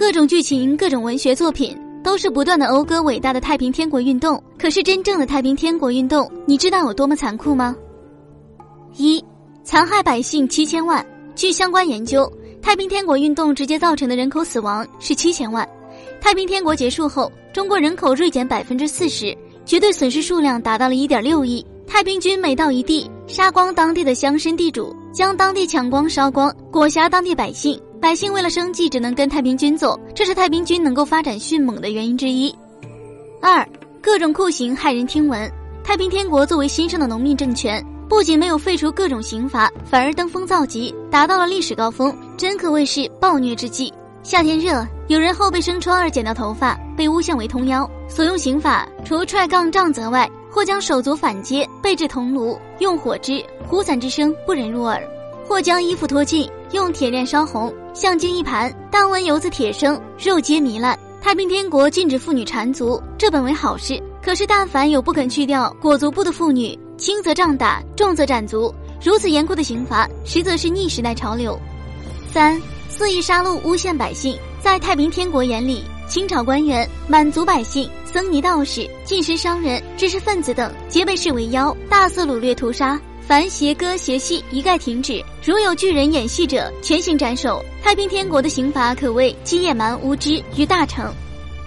各种剧情、各种文学作品都是不断的讴歌伟大的太平天国运动。可是真正的太平天国运动，你知道有多么残酷吗？一，残害百姓七千万。据相关研究，太平天国运动直接造成的人口死亡是七千万。太平天国结束后，中国人口锐减百分之四十，绝对损失数量达到了一点六亿。太平军每到一地，杀光当地的乡绅地主，将当地抢光烧光，裹挟当地百姓。百姓为了生计，只能跟太平军走，这是太平军能够发展迅猛的原因之一。二，各种酷刑骇人听闻。太平天国作为新生的农民政权，不仅没有废除各种刑罚，反而登峰造极，达到了历史高峰，真可谓是暴虐之际。夏天热，有人后背生疮而剪掉头发，被诬陷为通妖，所用刑法除踹杠杖责外。或将手足反接，背至铜炉，用火之，呼惨之声不忍入耳；或将衣服脱尽，用铁链烧红，像精一盘，但闻油子铁声，肉皆糜烂。太平天国禁止妇女缠足，这本为好事，可是但凡有不肯去掉裹足布的妇女，轻则杖打，重则斩足。如此严酷的刑罚，实则是逆时代潮流。三肆意杀戮诬陷百姓，在太平天国眼里。清朝官员、满族百姓、僧尼道士、近身商人、知识分子等，皆被视为妖，大肆掳掠屠杀。凡邪歌邪戏一概停止，如有巨人演戏者，全行斩首。太平天国的刑罚可谓基野蛮无知于大成。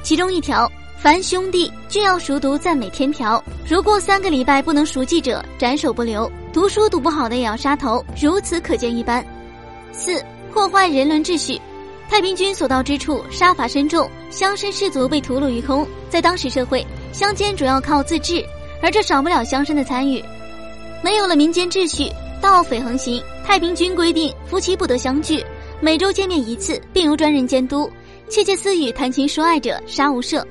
其中一条，凡兄弟均要熟读赞美天条，如过三个礼拜不能熟记者，斩首不留。读书读不好的也要杀头，如此可见一斑。四、破坏人伦秩序。太平军所到之处，杀伐深重，乡绅士族被屠戮一空。在当时社会，乡间主要靠自治，而这少不了乡绅的参与。没有了民间秩序，盗匪横行。太平军规定，夫妻不得相聚，每周见面一次，并由专人监督。窃窃私语、谈情说爱者，杀无赦。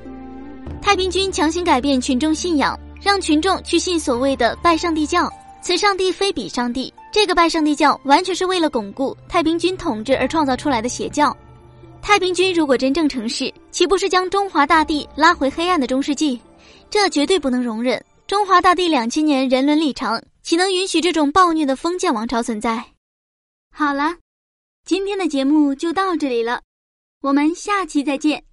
太平军强行改变群众信仰，让群众去信所谓的拜上帝教。此上帝非彼上帝，这个拜上帝教完全是为了巩固太平军统治而创造出来的邪教。太平军如果真正成事，岂不是将中华大地拉回黑暗的中世纪？这绝对不能容忍。中华大地两千年人伦历程，岂能允许这种暴虐的封建王朝存在？好了，今天的节目就到这里了，我们下期再见。